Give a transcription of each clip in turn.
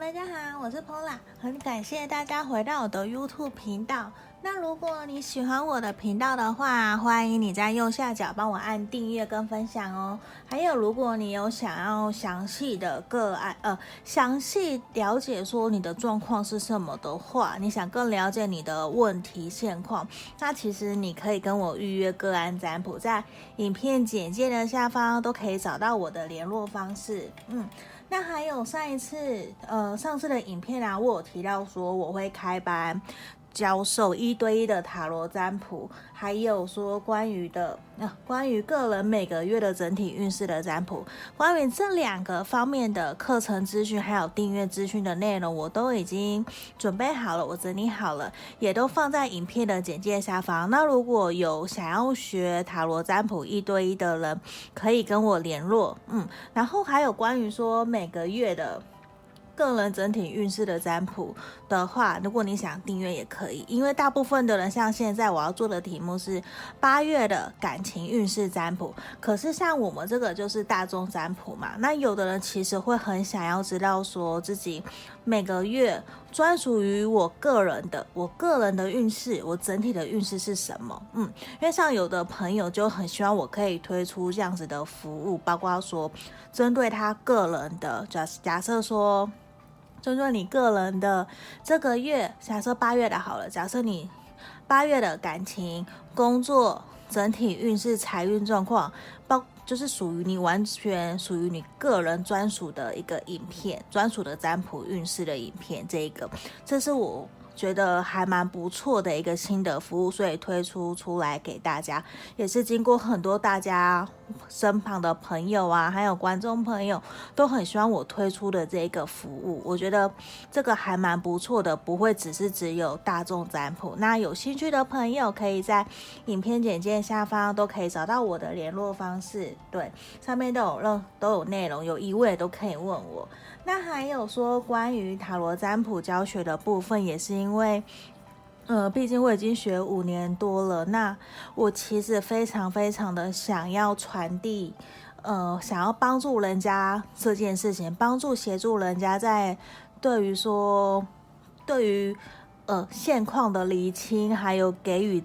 大家好，我是 Pola，很感谢大家回到我的 YouTube 频道。那如果你喜欢我的频道的话，欢迎你在右下角帮我按订阅跟分享哦。还有，如果你有想要详细的个案，呃，详细了解说你的状况是什么的话，你想更了解你的问题现况，那其实你可以跟我预约个案占卜，在影片简介的下方都可以找到我的联络方式。嗯。那还有上一次，呃，上次的影片啊，我有提到说我会开班。教授一对一的塔罗占卜，还有说关于的啊，关于个人每个月的整体运势的占卜，关于这两个方面的课程资讯，还有订阅资讯的内容，我都已经准备好了，我整理好了，也都放在影片的简介下方。那如果有想要学塔罗占卜一对一的人，可以跟我联络。嗯，然后还有关于说每个月的。个人整体运势的占卜的话，如果你想订阅也可以，因为大部分的人像现在我要做的题目是八月的感情运势占卜，可是像我们这个就是大众占卜嘛，那有的人其实会很想要知道说自己每个月专属于我个人的，我个人的运势，我整体的运势是什么？嗯，因为像有的朋友就很希望我可以推出这样子的服务，包括说针对他个人的，假假设说。针对你个人的这个月，假设八月的好了，假设你八月的感情、工作、整体运势、财运状况，包就是属于你完全属于你个人专属的一个影片，专属的占卜运势的影片，这一个，这是我。觉得还蛮不错的一个新的服务，所以推出出来给大家，也是经过很多大家身旁的朋友啊，还有观众朋友都很喜欢我推出的这个服务。我觉得这个还蛮不错的，不会只是只有大众占卜。那有兴趣的朋友可以在影片简介下方都可以找到我的联络方式，对，上面都有任都有内容，有疑问都可以问我。那还有说关于塔罗占卜教学的部分，也是因为，呃，毕竟我已经学五年多了，那我其实非常非常的想要传递，呃，想要帮助人家这件事情，帮助协助人家在对于说，对于。呃，现况的厘清，还有给予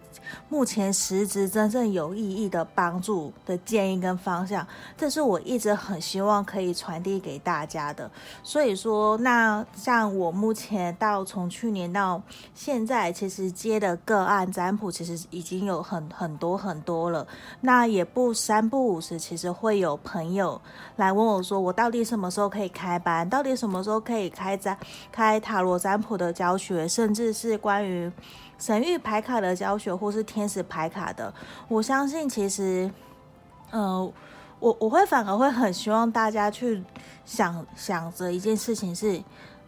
目前实质真正有意义的帮助的建议跟方向，这是我一直很希望可以传递给大家的。所以说，那像我目前到从去年到现在，其实接的个案占卜，其实已经有很很多很多了。那也不三不五时，其实会有朋友来问我说，我到底什么时候可以开班？到底什么时候可以开占开塔罗占卜的教学？甚至是关于神域牌卡的教学，或是天使牌卡的，我相信其实，呃，我我会反而会很希望大家去想想着一件事情是。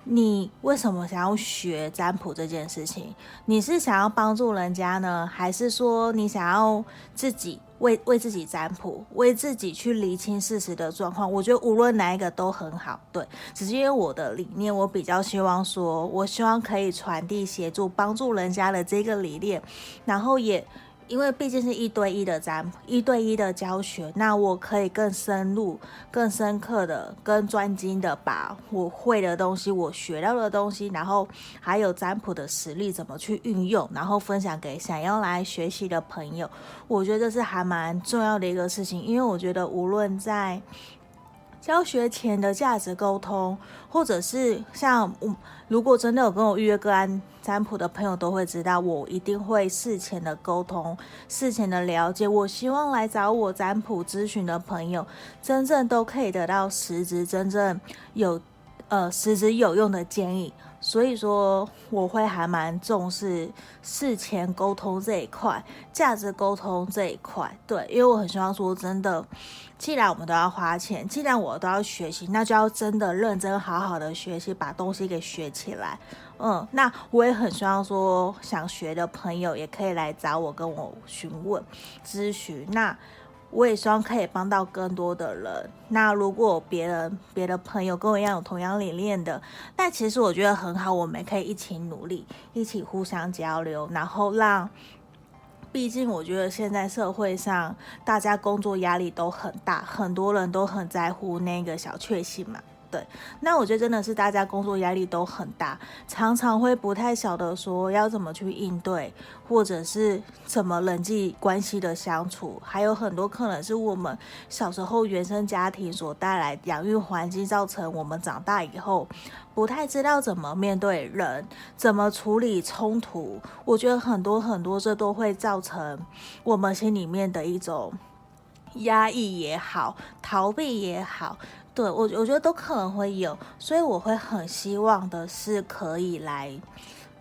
你为什么想要学占卜这件事情？你是想要帮助人家呢，还是说你想要自己为为自己占卜，为自己去厘清事实的状况？我觉得无论哪一个都很好，对。只是因为我的理念，我比较希望说，我希望可以传递、协助、帮助人家的这个理念，然后也。因为毕竟是一对一的占，一对一的教学，那我可以更深入、更深刻的、更专精的把我会的东西、我学到的东西，然后还有占卜的实力怎么去运用，然后分享给想要来学习的朋友。我觉得这是还蛮重要的一个事情，因为我觉得无论在教学前的价值沟通，或者是像我，如果真的有跟我预约个案。占卜的朋友都会知道，我一定会事前的沟通，事前的了解。我希望来找我占卜咨询的朋友，真正都可以得到实质、真正有呃实质有用的建议。所以说，我会还蛮重视事前沟通这一块，价值沟通这一块。对，因为我很希望说，真的，既然我们都要花钱，既然我都要学习，那就要真的认真好好的学习，把东西给学起来。嗯，那我也很希望说，想学的朋友也可以来找我，跟我询问咨询。那我也希望可以帮到更多的人。那如果别人别的朋友跟我一样有同样理念的，那其实我觉得很好，我们可以一起努力，一起互相交流，然后让，毕竟我觉得现在社会上大家工作压力都很大，很多人都很在乎那个小确幸嘛。对，那我觉得真的是大家工作压力都很大，常常会不太晓得说要怎么去应对，或者是怎么人际关系的相处，还有很多可能是我们小时候原生家庭所带来养育环境，造成我们长大以后不太知道怎么面对人，怎么处理冲突。我觉得很多很多这都会造成我们心里面的一种压抑也好，逃避也好。对，我我觉得都可能会有，所以我会很希望的是可以来，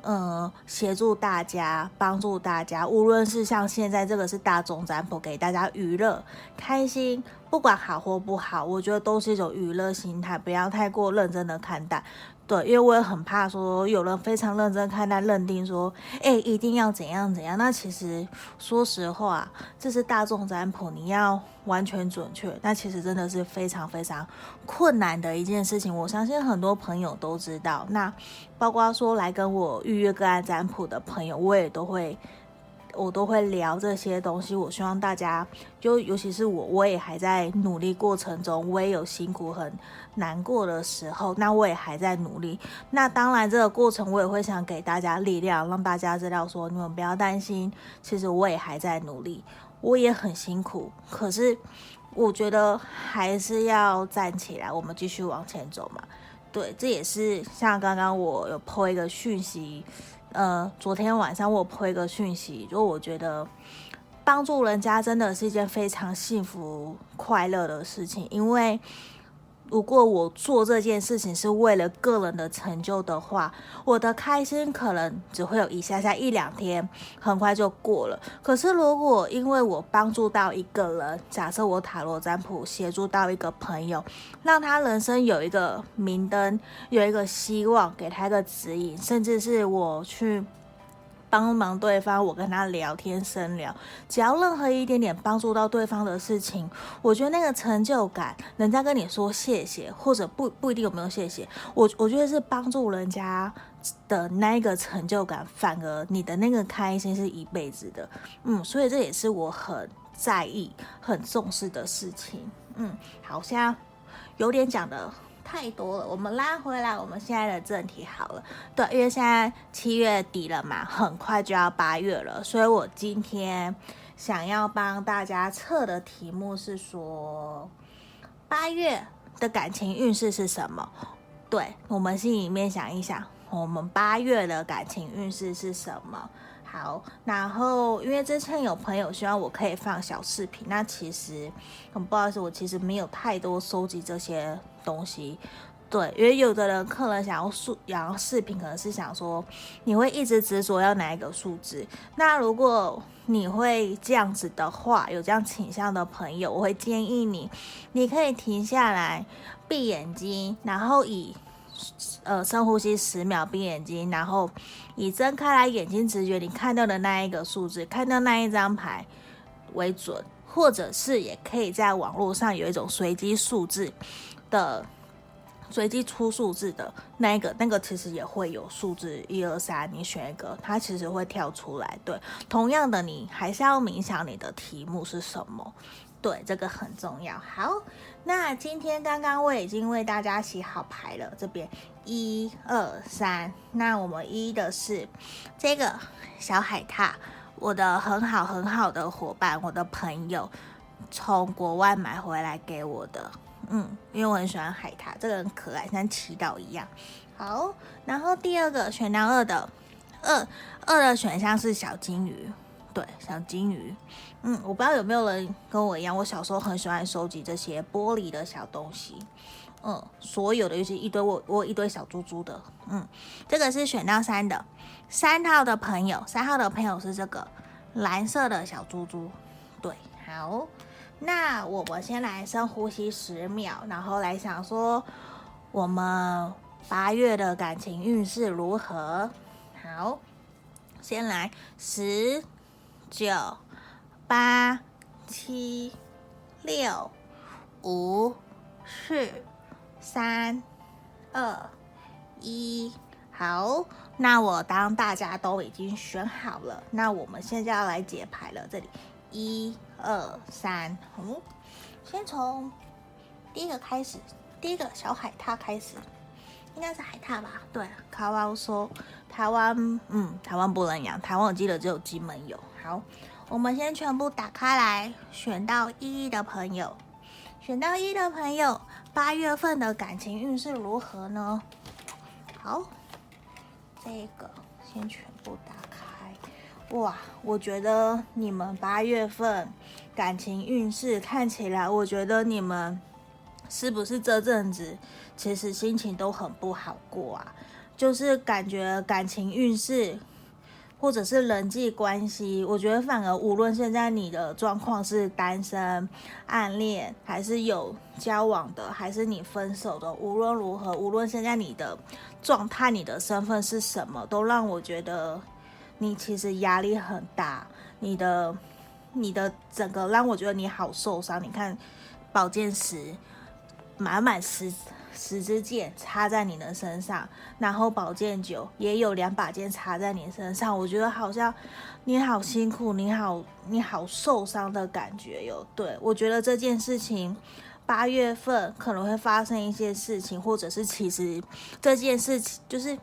呃，协助大家，帮助大家，无论是像现在这个是大众占卜，给大家娱乐、开心，不管好或不好，我觉得都是一种娱乐心态，不要太过认真的看待。对，因为我也很怕说有人非常认真看待，认定说，哎，一定要怎样怎样。那其实说实话，这是大众占卜，你要完全准确，那其实真的是非常非常困难的一件事情。我相信很多朋友都知道，那包括说来跟我预约个案占卜的朋友，我也都会。我都会聊这些东西，我希望大家，就尤其是我，我也还在努力过程中，我也有辛苦很难过的时候，那我也还在努力。那当然，这个过程我也会想给大家力量，让大家知道说，你们不要担心，其实我也还在努力，我也很辛苦，可是我觉得还是要站起来，我们继续往前走嘛。对，这也是像刚刚我有 po 一个讯息。呃，昨天晚上我回个讯息，就我觉得帮助人家真的是一件非常幸福快乐的事情，因为。如果我做这件事情是为了个人的成就的话，我的开心可能只会有一下下一两天，很快就过了。可是如果因为我帮助到一个人，假设我塔罗占卜协助到一个朋友，让他人生有一个明灯，有一个希望，给他一个指引，甚至是我去。帮忙对方，我跟他聊天深聊，只要任何一点点帮助到对方的事情，我觉得那个成就感，人家跟你说谢谢，或者不不一定有没有谢谢，我我觉得是帮助人家的那个成就感，反而你的那个开心是一辈子的，嗯，所以这也是我很在意、很重视的事情，嗯，好像有点讲的。太多了，我们拉回来，我们现在的正题好了。对，因为现在七月底了嘛，很快就要八月了，所以我今天想要帮大家测的题目是说，八月的感情运势是什么？对，我们心里面想一想，我们八月的感情运势是什么？好，然后因为之前有朋友希望我可以放小视频，那其实很不好意思，我其实没有太多收集这些东西。对，因为有的人可能想要数，想要视频，可能是想说你会一直执着要哪一个数字。那如果你会这样子的话，有这样倾向的朋友，我会建议你，你可以停下来，闭眼睛，然后以。呃，深呼吸十秒，闭眼睛，然后以睁开来眼睛直觉你看到的那一个数字，看到那一张牌为准，或者是也可以在网络上有一种随机数字的随机出数字的那一个，那个其实也会有数字一二三，你选一个，它其实会跳出来。对，同样的，你还是要冥想你的题目是什么。对，这个很重要。好，那今天刚刚我已经为大家洗好牌了，这边一二三。那我们一的是这个小海獭，我的很好很好的伙伴，我的朋友从国外买回来给我的。嗯，因为我很喜欢海獭，这个很可爱，像祈祷一样。好，然后第二个选到二的二二的选项是小金鱼。对，小金鱼，嗯，我不知道有没有人跟我一样，我小时候很喜欢收集这些玻璃的小东西，嗯，所有的尤其一堆我我一堆小猪猪的，嗯，这个是选到三的，三号的朋友，三号的朋友是这个蓝色的小猪猪，对，好，那我们先来深呼吸十秒，然后来想说我们八月的感情运势如何？好，先来十。九、八、七、六、五、四、三、二、一，好，那我当大家都已经选好了，那我们现在要来解牌了。这里一二三，嗯，先从第一个开始，第一个小海獭开始，应该是海獭吧？对，卡哇说台湾，嗯，台湾不能养，台湾我记得只有金门有。好，我们先全部打开来，选到一的朋友，选到一的朋友，八月份的感情运势如何呢？好，这个先全部打开。哇，我觉得你们八月份感情运势看起来，我觉得你们是不是这阵子其实心情都很不好过啊？就是感觉感情运势。或者是人际关系，我觉得反而无论现在你的状况是单身、暗恋，还是有交往的，还是你分手的，无论如何，无论现在你的状态、你的身份是什么，都让我觉得你其实压力很大。你的、你的整个让我觉得你好受伤。你看宝剑十，满满十。十支箭插在你的身上，然后宝剑九也有两把剑插在你身上，我觉得好像你好辛苦，你好你好受伤的感觉哟。对，我觉得这件事情八月份可能会发生一些事情，或者是其实这件事情就是。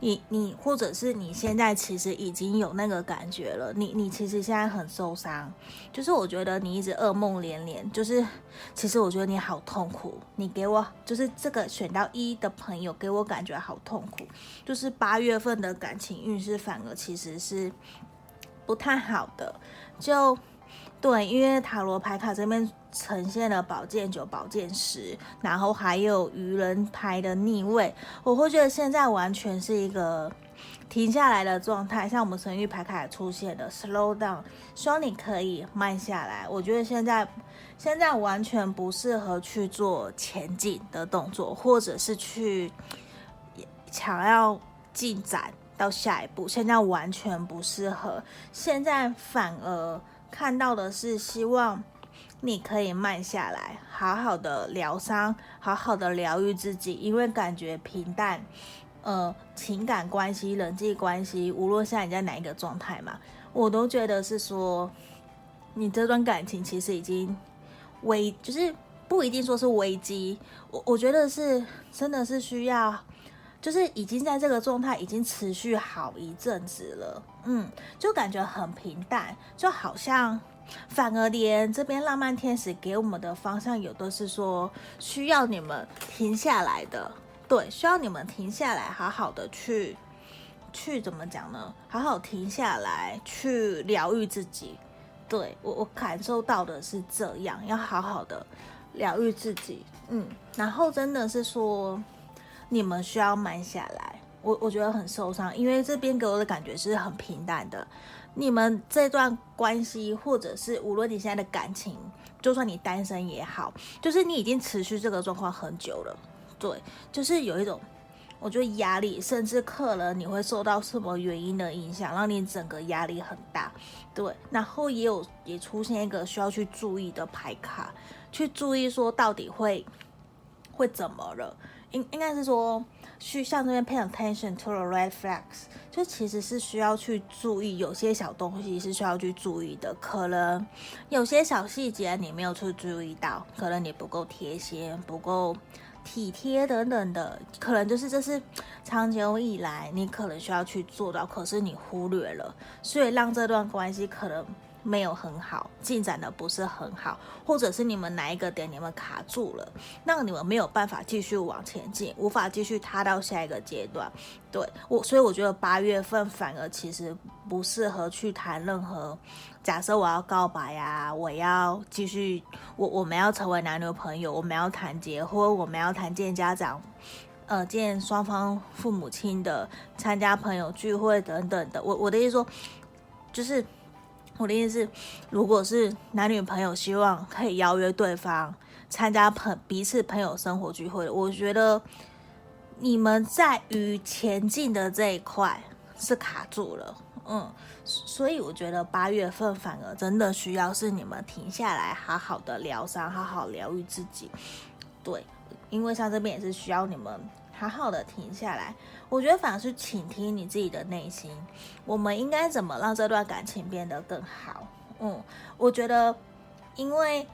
你你或者是你现在其实已经有那个感觉了，你你其实现在很受伤，就是我觉得你一直噩梦连连，就是其实我觉得你好痛苦，你给我就是这个选到一的朋友给我感觉好痛苦，就是八月份的感情运势反而其实是不太好的，就。对，因为塔罗牌卡这边呈现了宝剑九、宝剑十，然后还有愚人牌的逆位，我会觉得现在完全是一个停下来的状态。像我们神域牌卡也出现了 slow down，希望你可以慢下来。我觉得现在现在完全不适合去做前进的动作，或者是去想要进展到下一步，现在完全不适合。现在反而。看到的是希望你可以慢下来，好好的疗伤，好好的疗愈自己，因为感觉平淡，呃，情感关系、人际关系，无论现在你在哪一个状态嘛，我都觉得是说，你这段感情其实已经危，就是不一定说是危机，我我觉得是真的是需要。就是已经在这个状态已经持续好一阵子了，嗯，就感觉很平淡，就好像反而连这边浪漫天使给我们的方向有的是说需要你们停下来的，对，需要你们停下来，好好的去去怎么讲呢？好好停下来去疗愈自己，对，我我感受到的是这样，要好好的疗愈自己，嗯，然后真的是说。你们需要慢下来，我我觉得很受伤，因为这边给我的感觉是很平淡的。你们这段关系，或者是无论你现在的感情，就算你单身也好，就是你已经持续这个状况很久了。对，就是有一种，我觉得压力，甚至可能你会受到什么原因的影响，让你整个压力很大。对，然后也有也出现一个需要去注意的牌卡，去注意说到底会会怎么了。应应该是说，去向这边 pay attention to the red flags，就其实是需要去注意，有些小东西是需要去注意的。可能有些小细节你没有去注意到，可能你不够贴心、不够体贴等等的，可能就是这是长久以来你可能需要去做到，可是你忽略了，所以让这段关系可能。没有很好，进展的不是很好，或者是你们哪一个点你们卡住了，那你们没有办法继续往前进，无法继续踏到下一个阶段。对，我，所以我觉得八月份反而其实不适合去谈任何。假设我要告白呀，我要继续，我我们要成为男女朋友，我们要谈结婚，我们要谈见家长，呃，见双方父母亲的，参加朋友聚会等等的。我我的意思说，就是。我的意思是，如果是男女朋友，希望可以邀约对方参加朋彼此朋友生活聚会，我觉得你们在于前进的这一块是卡住了，嗯，所以我觉得八月份反而真的需要是你们停下来，好好的疗伤，好好疗愈自己，对，因为像这边也是需要你们。好好的停下来，我觉得反而是倾听你自己的内心。我们应该怎么让这段感情变得更好？嗯，我觉得，因为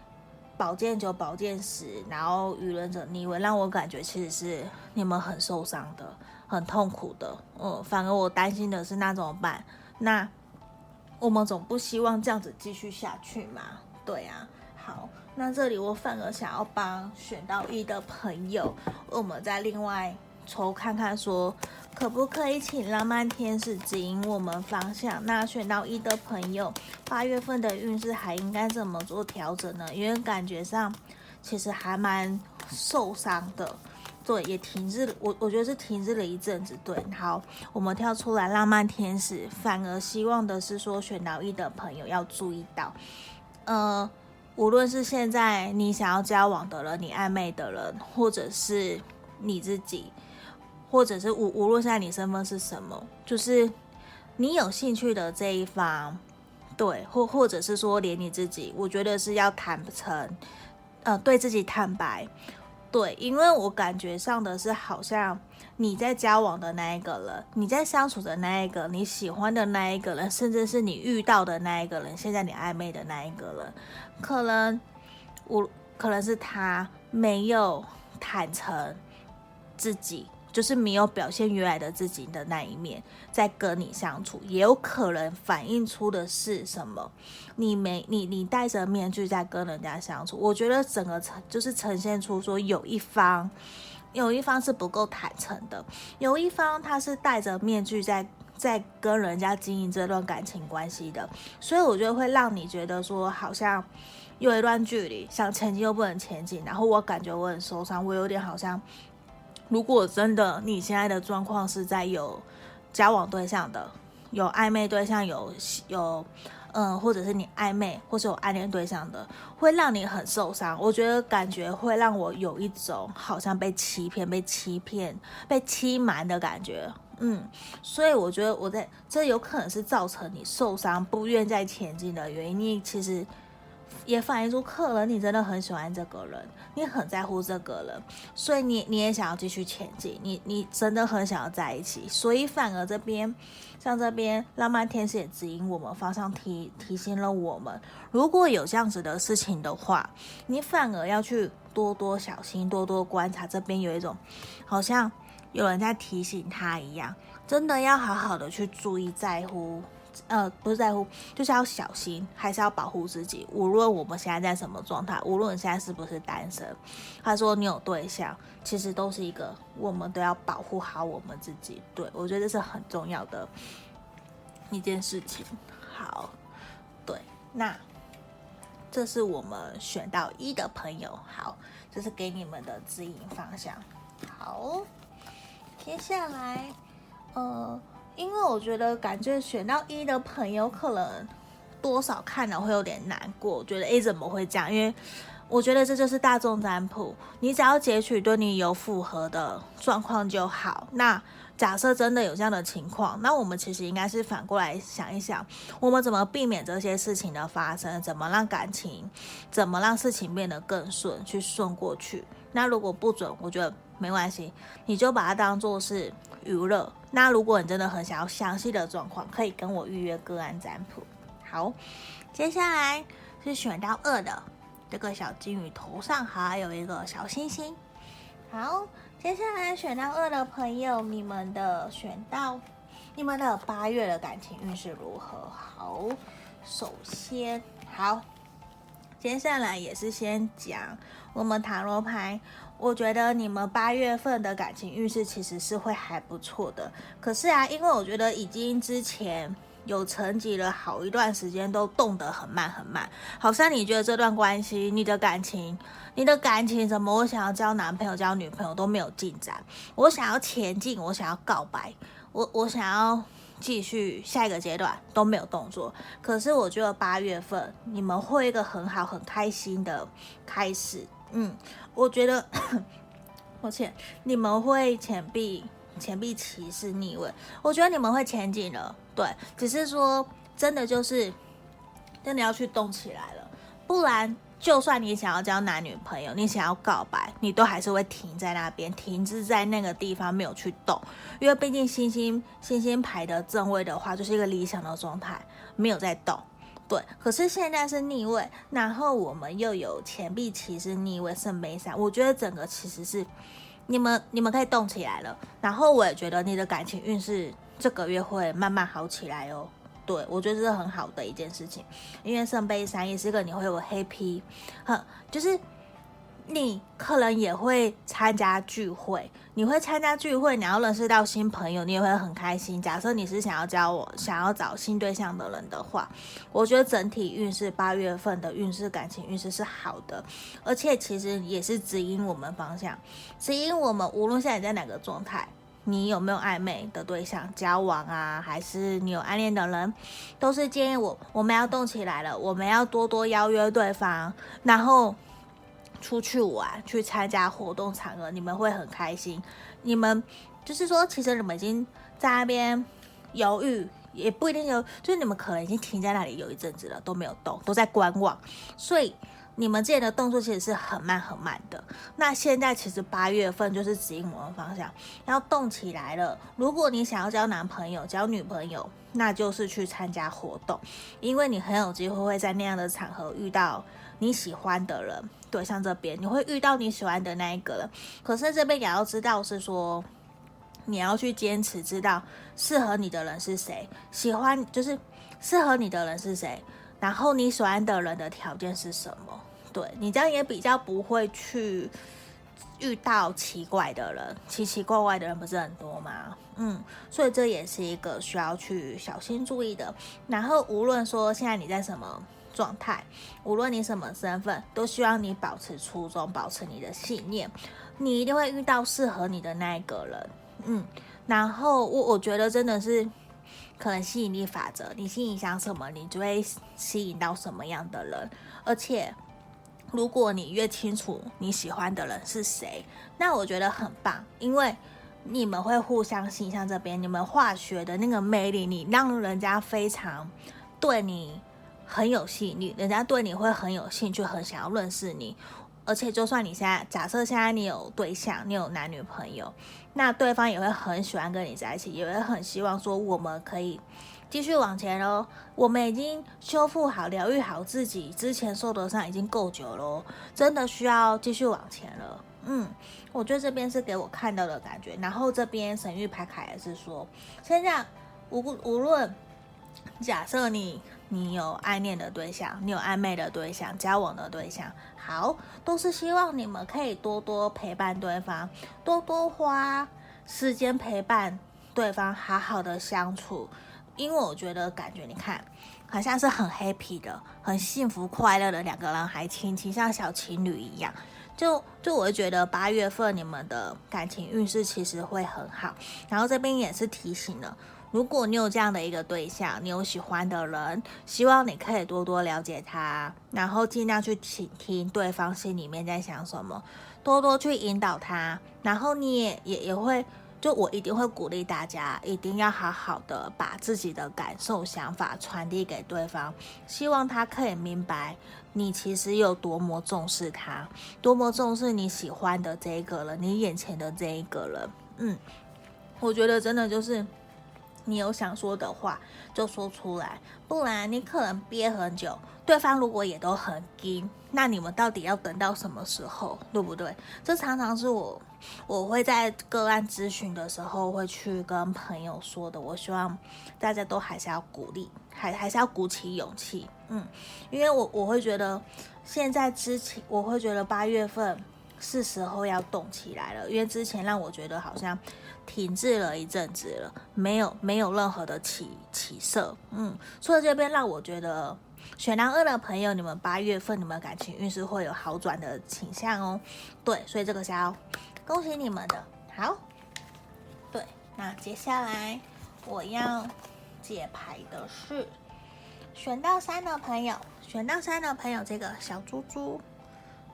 宝剑九、宝剑十，然后愚人者逆位，让我感觉其实是你们很受伤的、很痛苦的。嗯，反而我担心的是那怎么办？那我们总不希望这样子继续下去嘛？对啊。好，那这里我反而想要帮选到一的朋友，我们再另外抽看看说。可不可以请浪漫天使指引我们方向？那选到一的朋友，八月份的运势还应该怎么做调整呢？因为感觉上其实还蛮受伤的，对，也停滞，我我觉得是停滞了一阵子。对，好，我们跳出来，浪漫天使反而希望的是说，选到一的朋友要注意到，呃，无论是现在你想要交往的人，你暧昧的人，或者是你自己。或者是无无论现在你身份是什么，就是你有兴趣的这一方，对，或或者是说连你自己，我觉得是要坦诚，呃，对自己坦白，对，因为我感觉上的是好像你在交往的那一个人，你在相处的那一个你喜欢的那一个人，甚至是你遇到的那一个人，现在你暧昧的那一个人，可能我可能是他没有坦诚自己。就是没有表现原来的自己的那一面，在跟你相处，也有可能反映出的是什么？你没你你戴着面具在跟人家相处，我觉得整个呈就是呈现出说有一方有一方是不够坦诚的，有一方他是戴着面具在在跟人家经营这段感情关系的，所以我觉得会让你觉得说好像有一段距离，想前进又不能前进，然后我感觉我很受伤，我有点好像。如果真的你现在的状况是在有交往对象的，有暧昧对象，有有嗯，或者是你暧昧或是有暗恋对象的，会让你很受伤。我觉得感觉会让我有一种好像被欺骗、被欺骗、被欺瞒的感觉。嗯，所以我觉得我在这有可能是造成你受伤、不愿再前进的原因。你其实。也反映出客人，你真的很喜欢这个人，你很在乎这个人，所以你你也想要继续前进，你你真的很想要在一起，所以反而这边像这边浪漫天使也指引我们方向，提提醒了我们，如果有这样子的事情的话，你反而要去多多小心，多多观察。这边有一种好像有人在提醒他一样，真的要好好的去注意在乎。呃，不是在乎，就是要小心，还是要保护自己。无论我们现在在什么状态，无论你现在是不是单身，他说你有对象，其实都是一个，我们都要保护好我们自己。对，我觉得这是很重要的一件事情。好，对，那这是我们选到一的朋友，好，这是给你们的指引方向。好，接下来，呃。因为我觉得，感觉选到一的朋友可能多少看了会有点难过。觉得 A 怎么会这样？因为我觉得这就是大众占卜，你只要截取对你有符合的状况就好。那假设真的有这样的情况，那我们其实应该是反过来想一想，我们怎么避免这些事情的发生？怎么让感情，怎么让事情变得更顺，去顺过去？那如果不准，我觉得没关系，你就把它当做是娱乐。那如果你真的很想要详细的状况，可以跟我预约个案占卜。好，接下来是选到二的这个小金鱼头上还有一个小星星。好，接下来选到二的朋友，你们的选到你们的八月的感情运势如何？好，首先好，接下来也是先讲我们塔罗牌。我觉得你们八月份的感情运势其实是会还不错的，可是啊，因为我觉得已经之前有沉寂了好一段时间，都动得很慢很慢，好像你觉得这段关系，你的感情，你的感情怎么，我想要交男朋友、交女朋友都没有进展，我想要前进，我想要告白，我我想要继续下一个阶段都没有动作，可是我觉得八月份你们会一个很好、很开心的开始。嗯，我觉得，抱歉，你们会钱币钱币骑士逆位，我觉得你们会前进了，对，只是说真的就是真的要去动起来了，不然就算你想要交男女朋友，你想要告白，你都还是会停在那边，停滞在那个地方没有去动，因为毕竟星星星星牌的正位的话，就是一个理想的状态，没有在动。对，可是现在是逆位，然后我们又有钱币骑士逆位圣杯三，我觉得整个其实是你们你们可以动起来了。然后我也觉得你的感情运势这个月会慢慢好起来哦。对，我觉得这是很好的一件事情，因为圣杯三也是一个你会有黑皮，哼，就是。你可能也会参加聚会，你会参加聚会，你要认识到新朋友，你也会很开心。假设你是想要交我、想要找新对象的人的话，我觉得整体运势八月份的运势、感情运势是好的，而且其实也是指引我们方向，指引我们无论现在在哪个状态，你有没有暧昧的对象交往啊，还是你有暗恋的人，都是建议我我们要动起来了，我们要多多邀约对方，然后。出去玩，去参加活动场合，你们会很开心。你们就是说，其实你们已经在那边犹豫，也不一定有，就是你们可能已经停在那里有一阵子了，都没有动，都在观望。所以你们之前的动作其实是很慢很慢的。那现在其实八月份就是指引我们方向，要动起来了。如果你想要交男朋友、交女朋友，那就是去参加活动，因为你很有机会会在那样的场合遇到你喜欢的人。对，像这边你会遇到你喜欢的那一个人，可是这边也要知道是说，你要去坚持，知道适合你的人是谁，喜欢就是适合你的人是谁，然后你喜欢的人的条件是什么？对，你这样也比较不会去遇到奇怪的人，奇奇怪怪的人不是很多吗？嗯，所以这也是一个需要去小心注意的。然后无论说现在你在什么。状态，无论你什么身份，都希望你保持初衷，保持你的信念。你一定会遇到适合你的那一个人，嗯。然后我我觉得真的是可能吸引力法则，你心里想什么，你就会吸引到什么样的人。而且，如果你越清楚你喜欢的人是谁，那我觉得很棒，因为你们会互相吸引。像这边，你们化学的那个魅力，你让人家非常对你。很有吸引力，人家对你会很有兴趣，很想要认识你。而且，就算你现在假设现在你有对象，你有男女朋友，那对方也会很喜欢跟你在一起，也会很希望说我们可以继续往前喽。我们已经修复好、疗愈好自己之前受的伤已经够久了，真的需要继续往前了。嗯，我觉得这边是给我看到的感觉。然后这边神域牌卡也是说，现在无无论假设你。你有爱恋的对象，你有暧昧的对象，交往的对象，好，都是希望你们可以多多陪伴对方，多多花时间陪伴对方，好好的相处。因为我觉得感觉，你看，好像是很 happy 的，很幸福快乐的两个人，还亲亲，像小情侣一样。就就我会觉得八月份你们的感情运势其实会很好。然后这边也是提醒了。如果你有这样的一个对象，你有喜欢的人，希望你可以多多了解他，然后尽量去倾听对方心里面在想什么，多多去引导他，然后你也也也会，就我一定会鼓励大家，一定要好好的把自己的感受、想法传递给对方，希望他可以明白你其实有多么重视他，多么重视你喜欢的这一个人，你眼前的这一个人。嗯，我觉得真的就是。你有想说的话就说出来，不然你可能憋很久。对方如果也都很硬，那你们到底要等到什么时候，对不对？这常常是我我会在个案咨询的时候会去跟朋友说的。我希望大家都还是要鼓励，还还是要鼓起勇气，嗯，因为我我会觉得现在之前我会觉得八月份是时候要动起来了，因为之前让我觉得好像。停滞了一阵子了，没有没有任何的起起色，嗯，所以这边让我觉得选到二的朋友，你们八月份你们感情运势会有好转的倾向哦，对，所以这个是要恭喜你们的。好，对，那接下来我要解牌的是选到三的朋友，选到三的朋友，这个小猪猪，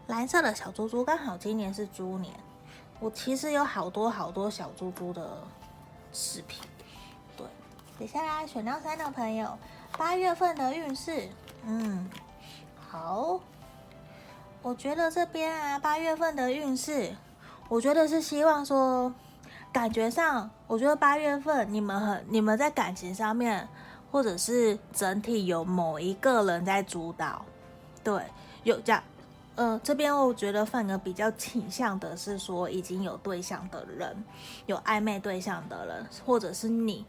蓝色的小猪猪，刚好今年是猪年。我其实有好多好多小猪猪的视频，对，接下来选到三的朋友，八月份的运势，嗯，好，我觉得这边啊，八月份的运势，我觉得是希望说，感觉上，我觉得八月份你们很，你们在感情上面或者是整体有某一个人在主导，对，有这样，呃，这边我觉得反而比较倾向的是说已经有对象的人，有暧昧对象的人，或者是你，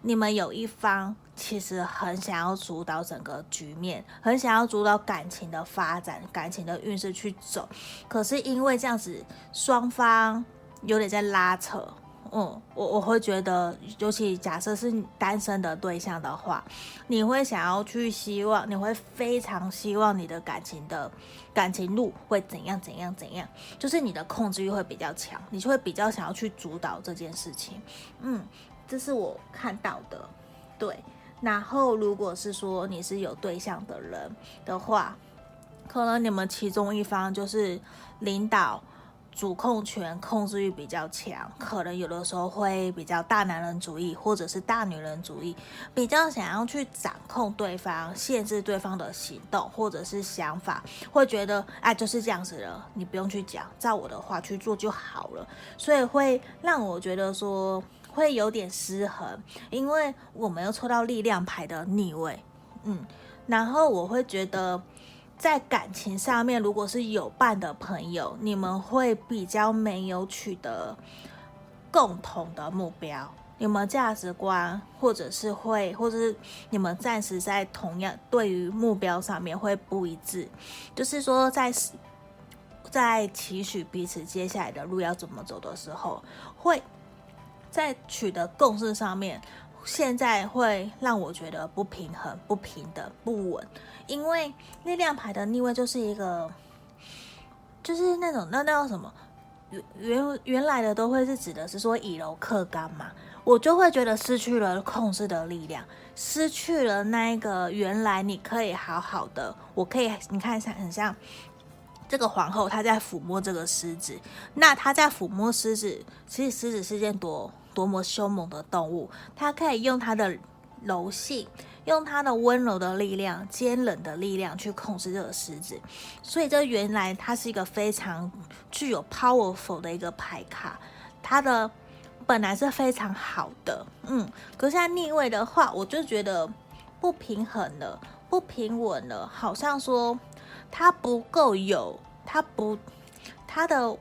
你们有一方其实很想要主导整个局面，很想要主导感情的发展，感情的运势去走，可是因为这样子双方有点在拉扯。嗯，我我会觉得，尤其假设是单身的对象的话，你会想要去希望，你会非常希望你的感情的感情路会怎样怎样怎样，就是你的控制欲会比较强，你就会比较想要去主导这件事情。嗯，这是我看到的。对，然后如果是说你是有对象的人的话，可能你们其中一方就是领导。主控权、控制欲比较强，可能有的时候会比较大男人主义，或者是大女人主义，比较想要去掌控对方、限制对方的行动或者是想法，会觉得哎，就是这样子了，你不用去讲，照我的话去做就好了，所以会让我觉得说会有点失衡，因为我们又抽到力量牌的逆位，嗯，然后我会觉得。在感情上面，如果是有伴的朋友，你们会比较没有取得共同的目标，你们价值观，或者是会，或者是你们暂时在同样对于目标上面会不一致，就是说在在期许彼此接下来的路要怎么走的时候，会在取得共识上面，现在会让我觉得不平衡、不平等、不稳。因为力量牌的逆位就是一个，就是那种那那叫什么原原原来的都会是指的是说以柔克刚嘛，我就会觉得失去了控制的力量，失去了那一个原来你可以好好的，我可以你看一下很像这个皇后她在抚摸这个狮子，那她在抚摸狮子，其实狮子是件多多么凶猛的动物，她可以用她的柔性。用他的温柔的力量、坚韧的力量去控制这个狮子，所以这原来它是一个非常具有 powerful 的一个牌卡，它的本来是非常好的，嗯，可是现在逆位的话，我就觉得不平衡了，不平稳了，好像说它不够有，它不，它的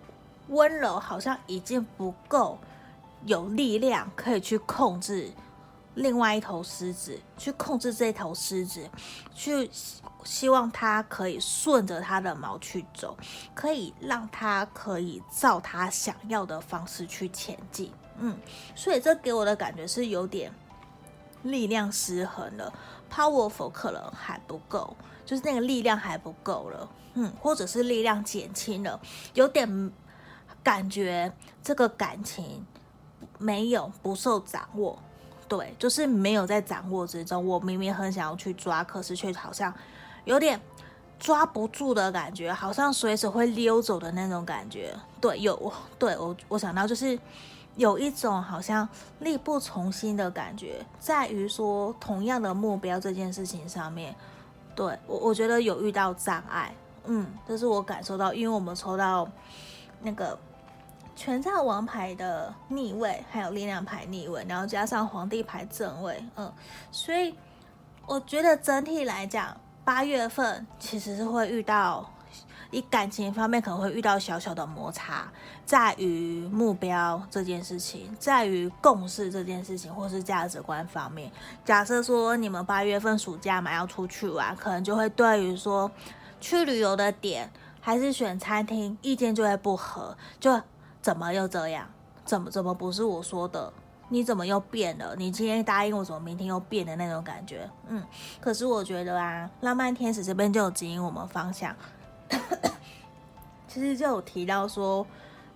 温柔好像已经不够有力量可以去控制。另外一头狮子去控制这头狮子，去希望它可以顺着它的毛去走，可以让它可以照它想要的方式去前进。嗯，所以这给我的感觉是有点力量失衡了，powerful 可能还不够，就是那个力量还不够了。嗯，或者是力量减轻了，有点感觉这个感情没有不受掌握。对，就是没有在掌握之中。我明明很想要去抓，可是却好像有点抓不住的感觉，好像随时会溜走的那种感觉。对，有，对，我我想到就是有一种好像力不从心的感觉，在于说同样的目标这件事情上面，对，我我觉得有遇到障碍。嗯，这是我感受到，因为我们抽到那个。权杖王牌的逆位，还有力量牌逆位，然后加上皇帝牌正位，嗯，所以我觉得整体来讲，八月份其实是会遇到，以感情方面可能会遇到小小的摩擦，在于目标这件事情，在于共识这件事情，或是价值观方面。假设说你们八月份暑假嘛要出去玩，可能就会对于说去旅游的点还是选餐厅，意见就会不合，就。怎么又这样？怎么怎么不是我说的？你怎么又变了？你今天答应我，怎么明天又变的那种感觉？嗯，可是我觉得啊，浪漫天使这边就有指引我们方向。其实就有提到说，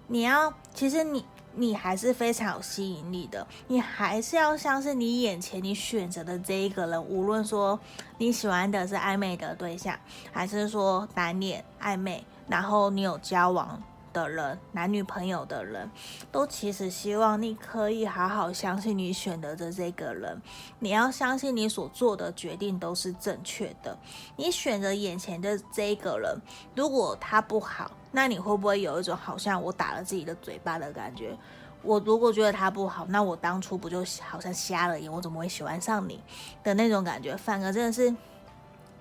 你要，其实你你还是非常有吸引力的，你还是要像是你眼前你选择的这一个人，无论说你喜欢的是暧昧的对象，还是说单恋暧昧，然后你有交往。的人、男女朋友的人，都其实希望你可以好好相信你选择的这个人。你要相信你所做的决定都是正确的。你选择眼前的这个人，如果他不好，那你会不会有一种好像我打了自己的嘴巴的感觉？我如果觉得他不好，那我当初不就好像瞎了眼？我怎么会喜欢上你的那种感觉？反而真的是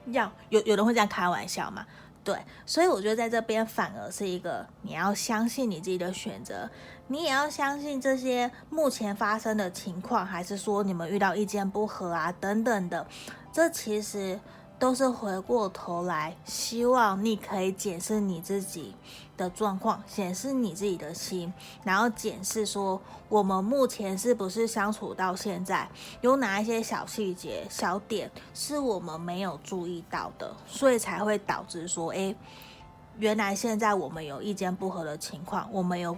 要有有人会这样开玩笑嘛？对，所以我觉得在这边反而是一个你要相信你自己的选择，你也要相信这些目前发生的情况，还是说你们遇到意见不合啊等等的，这其实。都是回过头来，希望你可以检视你自己的状况，检视你自己的心，然后检视说我们目前是不是相处到现在，有哪一些小细节、小点是我们没有注意到的，所以才会导致说，诶，原来现在我们有意见不合的情况，我们有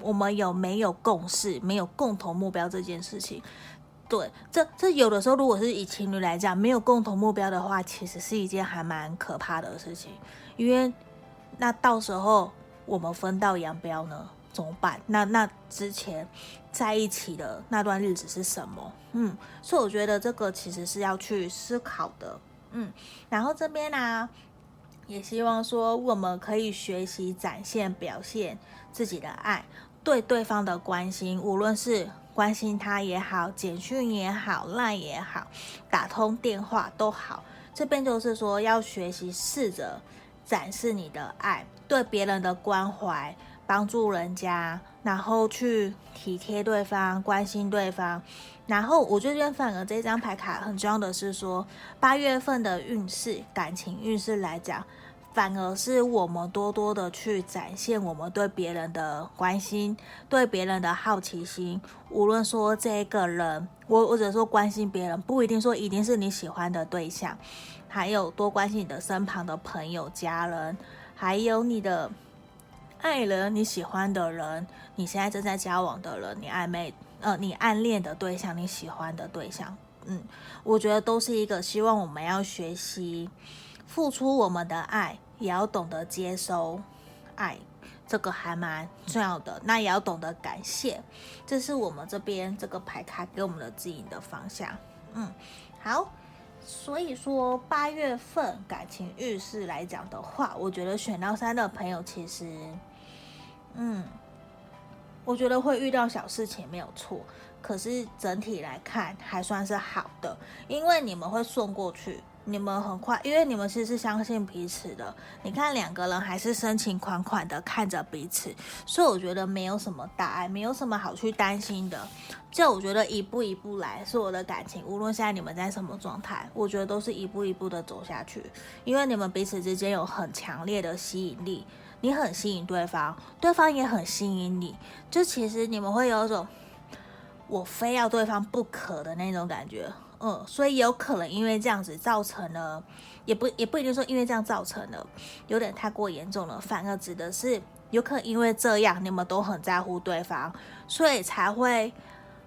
我们有没有共识、没有共同目标这件事情。对，这这有的时候，如果是以情侣来讲，没有共同目标的话，其实是一件还蛮可怕的事情。因为那到时候我们分道扬镳呢，怎么办？那那之前在一起的那段日子是什么？嗯，所以我觉得这个其实是要去思考的。嗯，然后这边呢、也希望说我们可以学习展现、表现自己的爱，对对方的关心，无论是。关心他也好，简讯也好，LINE 也好，打通电话都好。这边就是说，要学习试着展示你的爱，对别人的关怀，帮助人家，然后去体贴对方，关心对方。然后，我这边反而这张牌卡很重要的是说，八月份的运势，感情运势来讲。反而是我们多多的去展现我们对别人的关心，对别人的好奇心。无论说这个人，我或者说关心别人，不一定说一定是你喜欢的对象，还有多关心你的身旁的朋友、家人，还有你的爱人、你喜欢的人，你现在正在交往的人，你暧昧呃，你暗恋的对象，你喜欢的对象，嗯，我觉得都是一个希望我们要学习。付出我们的爱，也要懂得接收爱，这个还蛮重要的。那也要懂得感谢，这是我们这边这个牌卡给我们的指引的方向。嗯，好。所以说八月份感情运势来讲的话，我觉得选到三的朋友其实，嗯，我觉得会遇到小事情没有错，可是整体来看还算是好的，因为你们会顺过去。你们很快，因为你们其实是相信彼此的。你看两个人还是深情款款的看着彼此，所以我觉得没有什么大碍，没有什么好去担心的。就我觉得一步一步来，是我的感情。无论现在你们在什么状态，我觉得都是一步一步的走下去。因为你们彼此之间有很强烈的吸引力，你很吸引对方，对方也很吸引你。就其实你们会有一种我非要对方不可的那种感觉。嗯，所以有可能因为这样子造成了，也不也不一定说因为这样造成了，有点太过严重了。反而指的是有可能因为这样，你们都很在乎对方，所以才会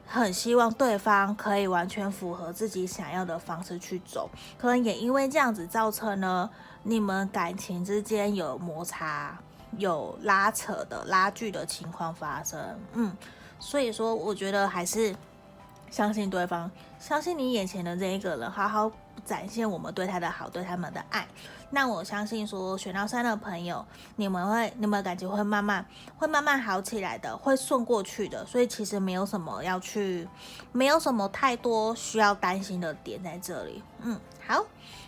很希望对方可以完全符合自己想要的方式去走。可能也因为这样子造成了你们感情之间有摩擦、有拉扯的拉锯的情况发生。嗯，所以说我觉得还是。相信对方，相信你眼前的这一个人，好好展现我们对他的好，对他们的爱。那我相信说，选到三的朋友，你们会，你们感觉会慢慢，会慢慢好起来的，会顺过去的。所以其实没有什么要去，没有什么太多需要担心的点在这里。嗯，好，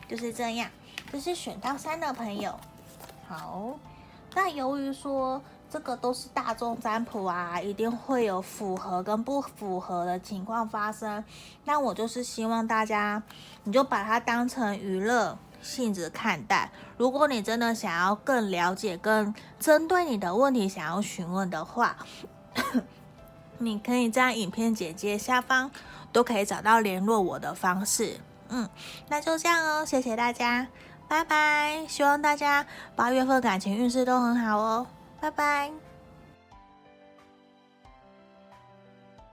就是这样，就是选到三的朋友。好，那由于说。这个都是大众占卜啊，一定会有符合跟不符合的情况发生。那我就是希望大家，你就把它当成娱乐性质看待。如果你真的想要更了解、更针对你的问题想要询问的话，你可以在影片简介下方都可以找到联络我的方式。嗯，那就这样哦，谢谢大家，拜拜。希望大家八月份感情运势都很好哦。拜拜。